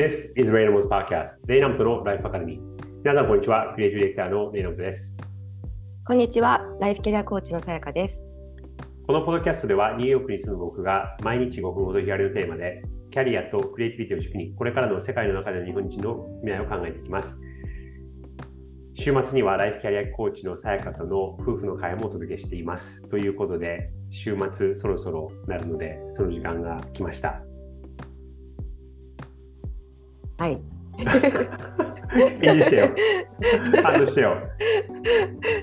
This is Raynham's Podcast レイナムトのライフアカデミー皆さんこんにちは。クリエイティブディレクターのレイナムトです。こんにちは。ライフキャリアコーチのさやかです。このポッドキャストではニューヨークに住む僕が毎日5分ほど日帰りのテーマでキャリアとクリエイティビティを軸にこれからの世界の中での日本人の未来を考えていきます。週末にはライフキャリアコーチのさやかとの夫婦の会もお届けしています。ということで週末そろそろなるのでその時間が来ましたはい。返事してよ。反応してよ。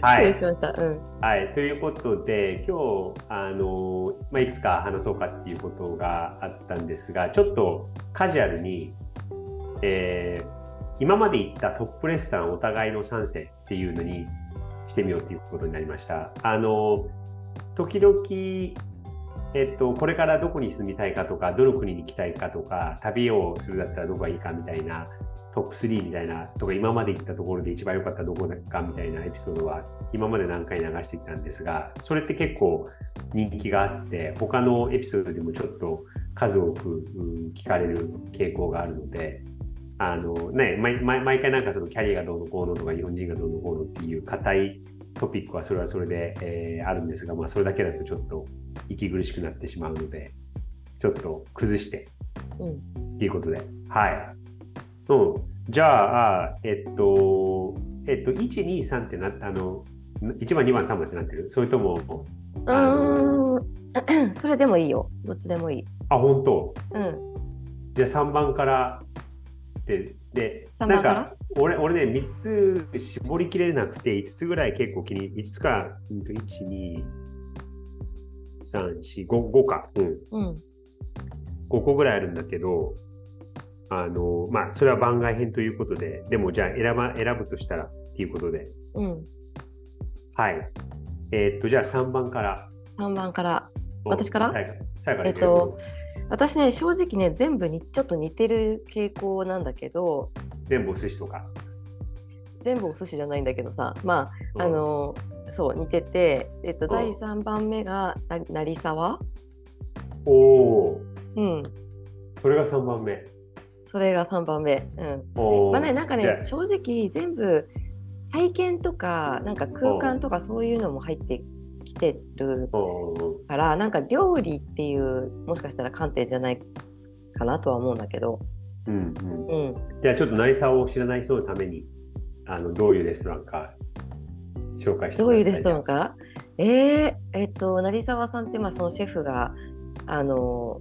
はい。しました。うん。はい、ということで、今日あの、まあ、いくつか話そうかっていうことがあったんですが、ちょっとカジュアルに、えー今まで行ったトップレストランお互いの3世っていうのにしてみようっていうことになりました。あの時々えっと、これからどこに住みたいかとか、どの国に行きたいかとか、旅をするだったらどこがいいかみたいな、トップ3みたいな、とか、今まで行ったところで一番良かったどこだかみたいなエピソードは、今まで何回流してきたんですが、それって結構人気があって、他のエピソードでもちょっと数多くう聞かれる傾向があるので、あのね、毎毎毎回なんかそのキャリアがどうのこうのとか、日本人がどうのこうのっていう硬いトピックはそれはそれで、えーあるんですが、まあ、それだけだとちょっと息苦しくなってしまうので、ちょっと崩してうん。っていうことで。はい。うん。じゃあ、えっと、えっと、1、2、3ってなあの、1番、2番、3番ってなってるそれとも、うーん。それでもいいよ。どっちでもいい。あ、本当？うん。じゃあ3番からで、で、なんか俺、俺ね、3つ絞りきれなくて、5つぐらい結構気に、5つか、うんと1、2、3、4、5、5か。うん。うん。5個ぐらいあるんだけど、あの、まあ、それは番外編ということで、でもじゃあ選ば、選ぶとしたらっていうことで、うん。はい。えーっと、じゃあ3番から。3番から。私から？最後最後えっと、私ね、正直ね、全部にちょっと似てる傾向なんだけど、全部お寿司とか。全部お寿司じゃないんだけどさ、まうんあ、あの、そう、似てて、えっと、ん第3番目がな成沢？おおうん。ー、それが3番目。それが3番目。うん。まあね、なんかね、正直全部体験とか、なんか空間とかそういうのも入ってきてるから、なんか料理っていう、もしかしたら観点じゃないかなとは思うんだけど、うんうん。うん。じゃあちょっと成沢を知らない人のために、あの、どういうレストランか紹介してどういうレストランンか？えー、えっと、成沢さんって、まあ、そのシェフが、あの、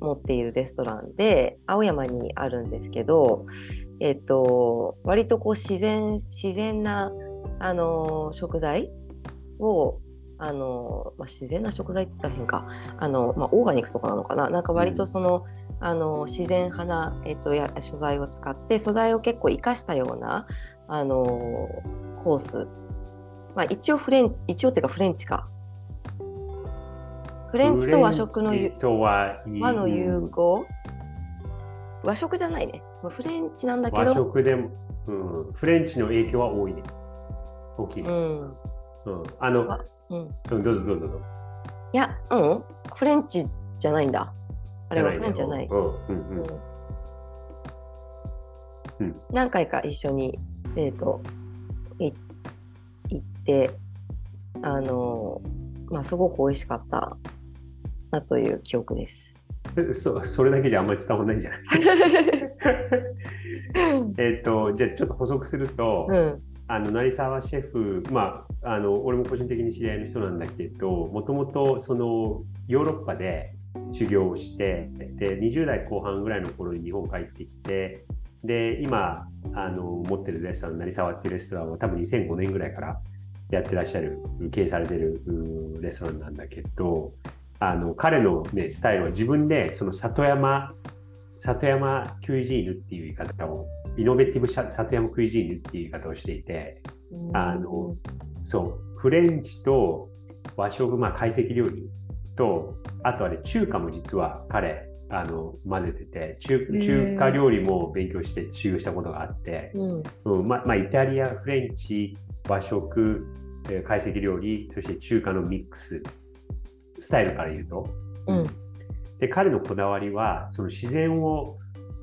持っているレストランで、青山にあるんですけど、えっと、割とこう自然、自然な、あの、食材を、あの、まあ、自然な食材って言ったら変か、あの、まあ、オーガニックとかなのかな。なんか割とその、あの自然派な、えっと、や素材を使って素材を結構生かしたようなあのコースまあ、一応フレン一応っていうかフレンチか。フレンチと和食の和の融合？和食じゃないね。フレンチなんだけ和ど。食でも、うん、フレンチの影響は多いね。大きいね。うん。うん、あの、あうん。うん、どうぞどうぞ。いや、うん。フレンチじゃないんだ。あれはフレンチじゃない。うん、うん、何回か一緒に、えー、とい行ってあのまあすごく美味しかったなという記憶です。えそそれだけじゃあんまり伝わらないんじゃない？えっと、じゃあちょっと補足すると、うん。あの成沢シェフ、まあ、あの俺も個人的に知り合いの人なんだけど、もともとそのヨーロッパで修行をして、で20代後半ぐらいの頃に日本帰ってきて、で今あの持ってるレストラン、成沢っていうレストランは多分2005年ぐらいからやってらっしゃる、経営されてるうんレストランなんだけど、あの彼の、ね、スタイルは自分でその里山里山クイジーヌっていう言い方をイノベティブ里山クイジーヌっていう言い方をしていてあのそうフレンチと和食、まあ、懐石料理とあとはね中華も実は彼あの混ぜてて中ー。中華料理も勉強して修行したことがあって、うん。うんままあ、イタリアフレンチ和食、えー懐石料理そして中華のミックス。スタイルから言うと、うん。で彼のこだわりはその自然を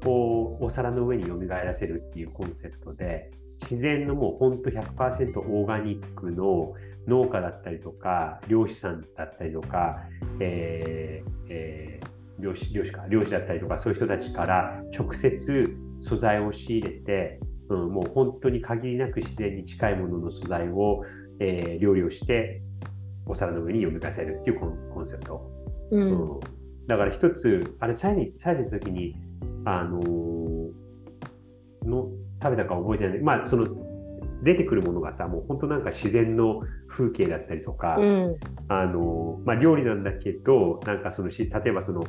をお皿の上に蘇らせるっていうコンセプトで自然のもう本当100%オーガニックの農家だったりとか漁師さんだったりとか、えーえー、漁師漁師か漁師だったりとかそういう人たちから直接素材を仕入れて、うん、もう本当に限りなく自然に近いものの素材を、えー、料理をしてお皿の上に蘇らせるっていうコンセプト。うん、うん、だから一つあれ最後に最後の時にあのー、の食べたか覚えてない。まあその出てくるものがさもう本当なんか自然の風景だったりとか、うん、あのまあ、料理なんだけどなんかそのし例えばその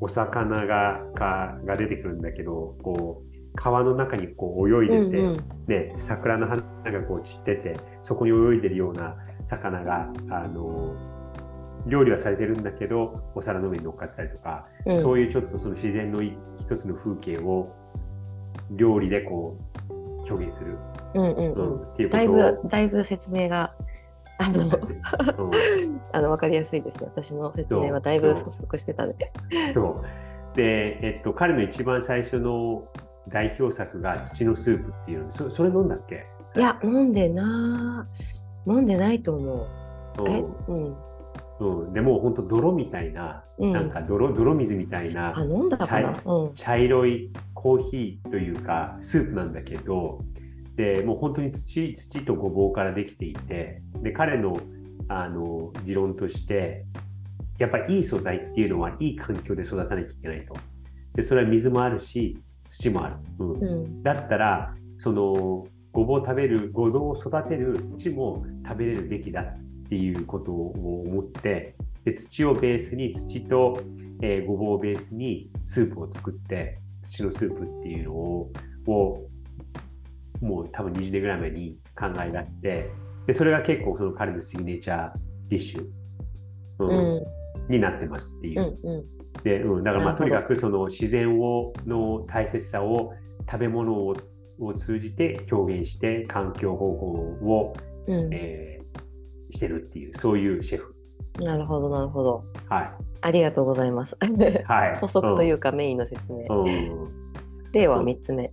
お魚がかが出てくるんだけどこう川の中にこう泳いでて、うんうん、ね、桜の花がこう散っててそこに泳いでるような魚があの料理はされてるんだけどお皿の上に乗っかったりとか、うん、そういうちょっとその自然の一つの風景を料理でこう表現する、うんうんうん、っていうことだいぶだいぶ説明があの、うん、あの分かりやすいですね。私の説明はだいぶ不足してたので。そう。で、えっと、彼の一番最初の代表作が土のスープっていうそそれ飲んだっけ？いや飲んでな飲んでないと思う。えうん。うん、でも本当泥みたいな、うん、なんか泥泥水みたいな茶色いコーヒーというかスープなんだけどでもう本当に土土とごぼうからできていてで彼のあの持論としてやっぱりいい素材っていうのはいい環境で育たなきゃいけないと。でそれは水もあるし土もある、うん。うん、だったらそのごぼう食べるごぼうを育てる土も食べれるべきだっていうことを思ってで土をベースに土と、えー、ごぼうをベースにスープを作って土のスープっていうのををもう多分20年ぐらい前に考えがあってでそれが結構その彼のシグネチャーディッシュ、うん、うん、になってますっていう。うんうん、で、うん、だからまあとにかくその自然をの大切さを食べ物をを通じて表現して環境保護を、うん、えー、してるっていうそういうシェフ。なるほどなるほど。はい。ありがとうございます。はい。補足というか、メインの説明。うん、例は3つ目。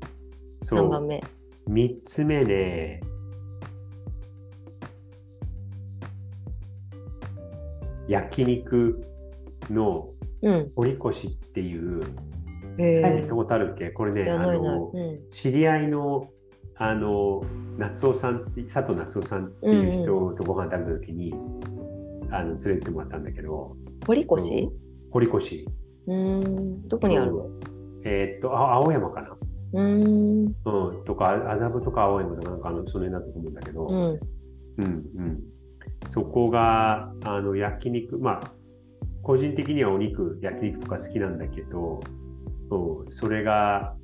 3番目。3つ目ね。焼肉の堀越っていう、うん、最近行ったことあるっけ？これね、あの、うん、知り合いのあの夏夫さん佐藤夏夫さんっていう人とご飯食べた時に、あの連れてもらったんだけど堀越？堀越。うん。どこにあるの、えー、っとあ青山かな。うん。うん。とか麻布とか青山とかなんかあのその辺だと思うんだけど、うん、うんうん。そこがあの焼肉まあ個人的にはお肉焼肉とか好きなんだけど、うん、それが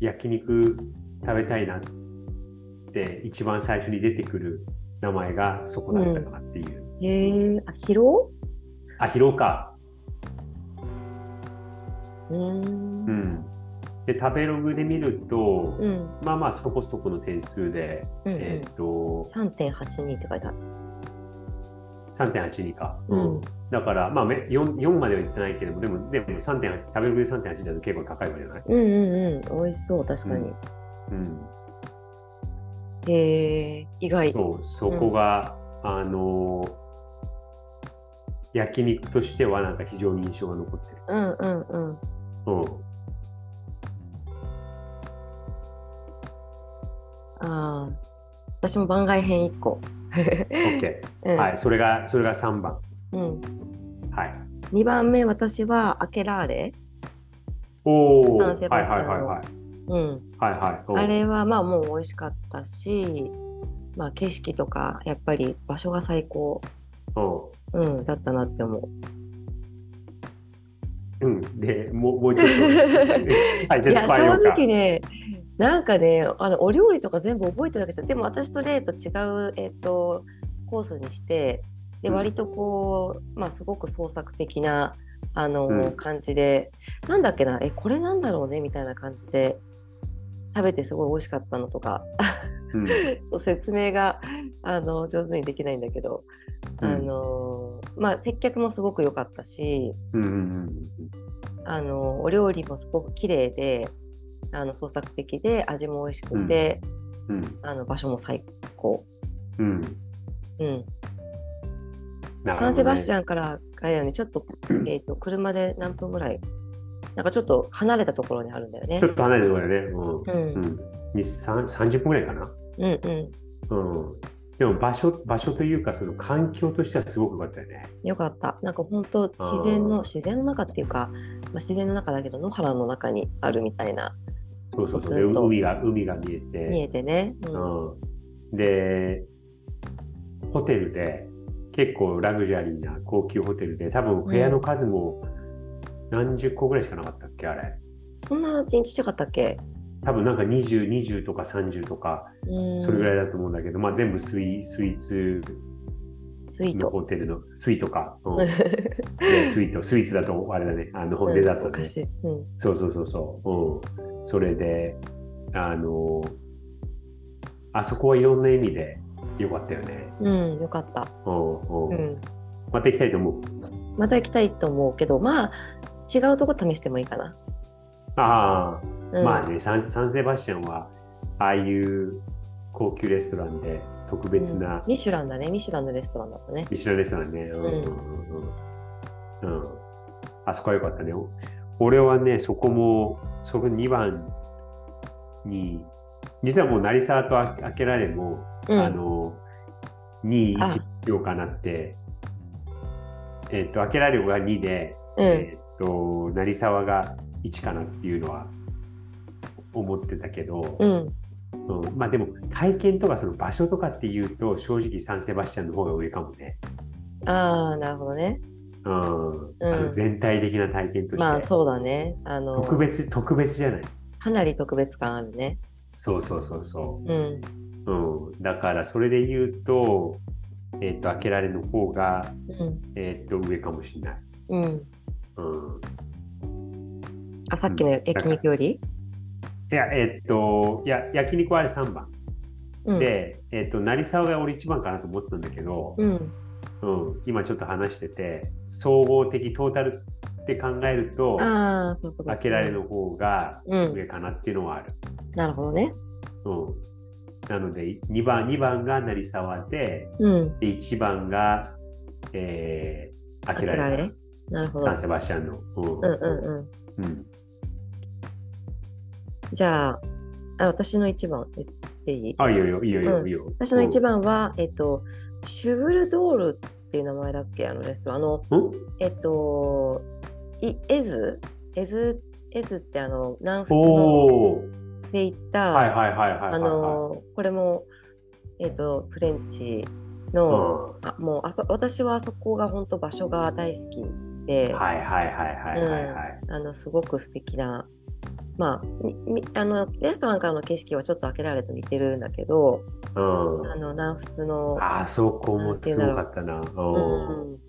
焼肉食べたいなって一番最初に出てくる名前がそこだったかなっていう。うん、へえあ広？尾あ広尾か。うん、うん。で食べログで見ると、うん、まあまあそこそこの点数で、うんうん、えっ、ー、と3.82って書いてある3.82か、うん、だからまあ 4, 4までは言ってないけどもでもでも3.8食べログで3.8だと結構高いわけじゃないうんうんうん。美味しそう確かに、うん、へえ意外。そうそこが、あの焼肉としてはなんか非常に印象が残ってる。うんうんうん。うん。ああ、私も番外編1個。OK、うん、はい、それがそれが3番。うん。はい。2番目、私はアケラーレ。おお。はいはいはい、はい。うん。はいはい。あれはまあもう美味しかったし、まあ景色とかやっぱり場所が最高。うん、だったなって思う。うん、でもうもうちょっと。はい、いや正直ねなんかねあのお料理とか全部覚えてるわけですよでも私と例と違う、えーと、コースにしてで割とこう、まあ、すごく創作的なあの、うん、感じでなんだっけなえこれなんだろうねみたいな感じで食べてすごい美味しかったのとか、うん、そう説明があの上手にできないんだけど、うん、あのまあ接客もすごく良かったし、うんうんうん、あのお料理もすごく綺麗であの創作的で味も美味しくて、うん。あの場所も最高。うん。うん、サンセバスチャンからあれだよねちょっと,、えー、と車で何分ぐらい？なんかちょっと離れたところにあるんだよねちょ。っと離れたところだよね。うんうん。うん。に三30分ぐらいかな？うんうんうん。でも場所、場所というか、その環境としてはすごく良かったよね。よかった。なんか本当自然の自然の中っていうか、まあ、自然の中だけど野原の中にあるみたいなそうそうそう。海が、海が見えて。見えてね。うんうん、で、ホテルで、結構ラグジュアリーな高級ホテルで、多分部屋の数も何十個ぐらいしかなかったっけ、あれ。そんなちっちゃかったっけ？多分なんか20、20とか30とか、うんそれぐらいだと思うんだけど、まあ全部スイスイーツのスイート。ホテルの、スイートか。うん でスイート、スイーツだとあれだね、あの、デザートだね。うんそうそうそうそう。うん。それで、あの、あそこはいろんな意味で良かったよね。うん、よかった。うんうんうん。また行きたいと思う？また行きたいと思うけど、まあ、違うとこ試してもいいかな。ああ、うん、まあねサン、サンセバスチャンは、ああいう高級レストランで特別な、ミシュランだね。ミシュランのレストランだったね。ミシュランレストランね。うんうんうんうん。うん。あそこは良かったね。お俺はね、そこも、そこ2番に、実はもう成沢とあ開けられも、うんあの、2、あ1秒かなって、えっ、と、開けられが2で、うん。えっ、と、成沢が1かなっていうのは思ってたけど、うん。うん、まあでも体験とかその場所とかっていうと正直サンセバスチャンの方が上かもね。ああ、なるほどね。うんあの全体的な体験として、まあ、そうだね。あの、特別特別じゃないかなり特別感あるね。そうそうそうそうん。う、うん、だからそれで言うと,、えっと開けられの方が、うん。えっと上かもしれない、うん。うん、あ、さっきの焼肉より、いやえっといや焼肉はあれ3番、うん、で、えっと成沢が俺1番かなと思ったんだけど、うん。うん、今ちょっと話してて総合的トータルって考えるとああ、そういうこと開けられの方がうん。上かなっていうのはある。なるほどね。うん、なので2番 ,2 番が成沢でうん。で1番が、えー、開けられなるほど。サンセバスチャンの。うんうんうんうん。うんじゃあ、あ私の一番言っていい？あ、いいよいいよいいよいいようんいいよ。私の一番は、えっと、シュブルドールっていう名前だっけあのレストラン。あの、うん？えっと、いエズ？エズ？エズってあの、南仏の。で行った、はいはいはいはいはいはい。あの、これも、えっと、フレンチの、あもうあそ私はあそこが本当場所が大好きで、はいはいはいはいはいはい。あのすごく素敵なまああのレストランからの景色はちょっと開けられと似てるんだけど、うん。あの南仏のあそこもすごかったな。うん。うん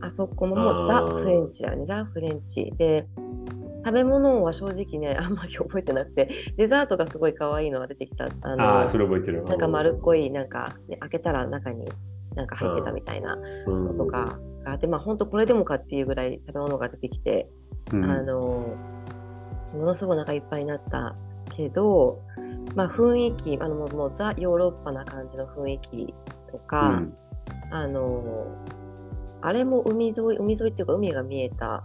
あそこももうザ・フレンチだよね。ザ・フレンチ。で食べ物は正直ね あんまり覚えてなくてデザートがすごい可愛いのが出てきた。あのああ、それ覚えてる。なんか丸っこいなんか、ね、開けたら中になんか入ってたみたいなうん。のとかがあって、まあ本当これでもかっていうぐらい食べ物が出てきて、うん。あのものすごいお腹いっぱいになったけど、まあ、雰囲気あのもうもうザ・ヨーロッパな感じの雰囲気とか、うんあのあれも海沿い海沿いっていうか海が見えた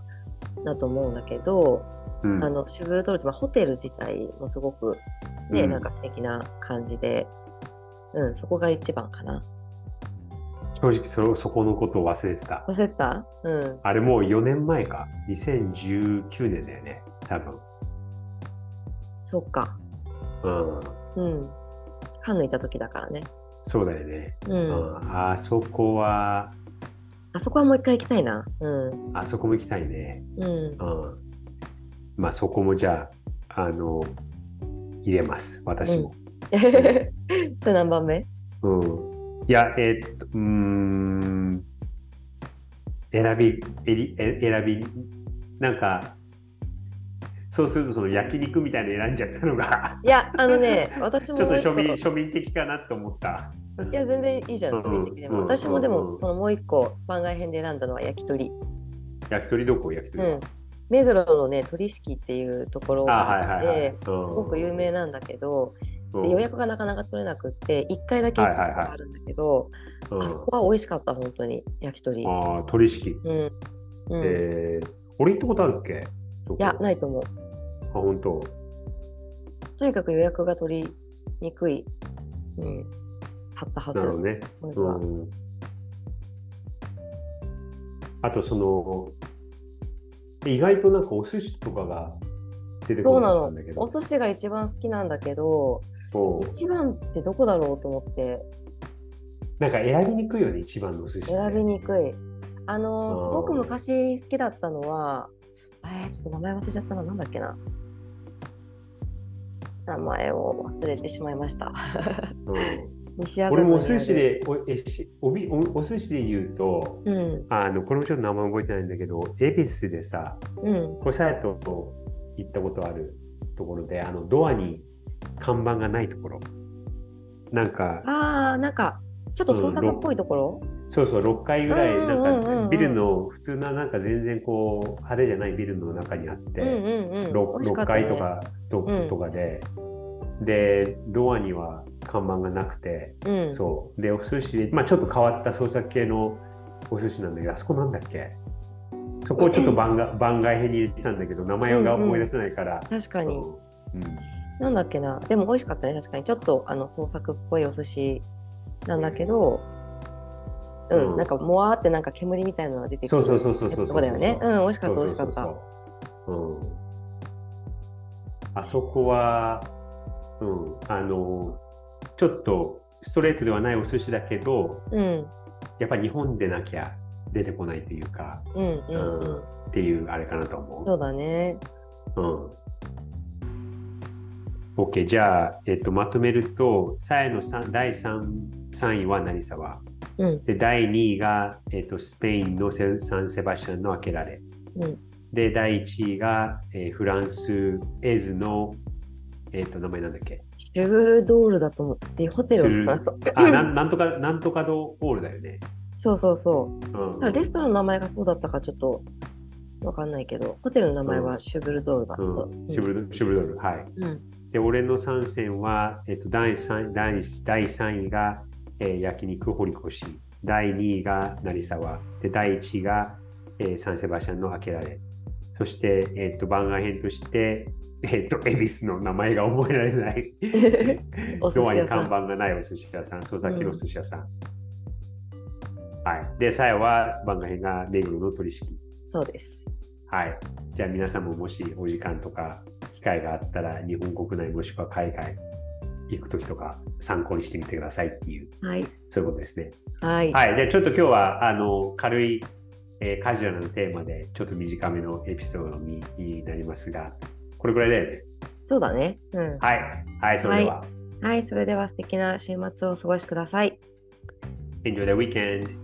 なと思うんだけど、うんあのシュブルトルって、まあ、ホテル自体もすごくね、うんなんか素敵な感じで、うん、そこが一番かな。正直そそこのことを忘れてた。忘れてた？うん。あれもう4年前か。2019年だよね。多分。そっか。うん。うん。カンヌいた時だからね。そうだよね。う。うんん。あそこは、あそこはもう一回行きたいな。うん。あそこも行きたいね。うん。うん。まあそこもじゃあ、あの、入れます。私も。それ何番目？うん。いや、えーっと、うーん。選び、えりえ選び、なんか、そうするとその焼肉みたいなの選んじゃったのが、いや、あのね、私も ちょっと庶民庶民的かなと思った。いや、全然いいじゃん、庶民的でも。うん私もでうんも、そのもう一個番外編で選んだのは焼き鳥。焼き鳥どこ？焼き鳥はうん、目黒のね鳥敷っていうところあ、があって、はいはいはい。すすごく有名なんだけど、予約がなかなか取れなくって1回だけ行ったことがあるんだけど、うんあそこは美味しかった本当に焼き鳥。ああ、鳥敷。うんうんえー、俺行ったことあるっけ？いやないと思う。あ、本当。とにかく予約が取りにくい、うん、あったはずなるほどね。うん。あと、その、意外となんかお寿司とかが出てこなそうなのかったんだけど。お寿司が一番好きなんだけど一番ってどこだろうと思ってなんか選びにくいよね、一番のお寿司。選びにくい。あのうんすごく昔好きだったのはあれちょっと名前忘れちゃったななんだっけな名前を忘れてしまいました。うん西俺もお寿司でおえしおびおお寿司で言うと、うんあのこれもちょっと名前覚えてないんだけど、恵比寿でさ、うんこれさやと行ったことあるところで、あのドアに看板がないところ。なんか、ああなんかちょっと創作っぽいところ、そうそう、6階ぐらい、うんなうんうんうん。んかビルの普通な、なんか全然こう、派手じゃないビルの中にあって、うんうんうん。6, 美味しかったね。階とかと,、うん。とかで、で、ドアには看板がなくて、うん。そう。で、お寿司で、まあちょっと変わった創作系のお寿司なんだけど、あそこなんだっけ？そこをちょっと番外番外編に入れてたんだけど、名前が思い出せないから。確かに。うん。なんだっけな？でも美味しかったね確かに。ちょっとあの創作っぽいお寿司なんだけどうん、うん。なんかもわーってなんか煙みたいなのが出てくる。そうそうそうそうそうだよね。うん美味しかった美味しかった。そうん。あそこは、うん、あの、ちょっとストレートではないお寿司だけど、うん。やっぱり日本でなきゃ出てこないというか、うんうん。うん。っていうあれかなと思う。そうだね。うん。OK、じゃあ、えっと、まとめると、さえのさ第 3, 3位は成沢。うん。で、第2位が、えっと、スペインのセサンセバスチャンの開けられ。うん。で、第1位が、えーフランス、エズの、えっと、名前なんだっけ？シュブルドールだと思ってホテルを使う。と あなん、なんとか、なんとかドホールだよね。そうそうそう。うん。ただレストランの名前がそうだったかちょっとわかんないけどホテルの名前はシュブルドールだった、うん、シュブルシュブルドル、はい。うんで、俺の参戦は、えっと、第 3, 第第3位が、えー焼肉堀越、第2位が成沢、で第1位が、えーサンセバシャンの開けられ、そして、えっと、番外編として、えっと、恵比寿の名前が覚えられないドアに看板がないお寿司屋さん、そうさっきのお寿司屋さん。はい。で、最後は番外編が目黒の取引。そうですはい。じゃあ皆さんももしお時間とか機会があったら日本国内もしくは海外行くときとか参考にしてみてくださいっていう、はいそういうことですね。はい、はい。じゃあちょっと今日はあの軽い、えーカジュアルなテーマでちょっと短めのエピソードにになりますが、これぐらいだよね。そうだねうんはい。はい、それでは。はいそれでは素敵な週末をお過ごしください Enjoy the weekend!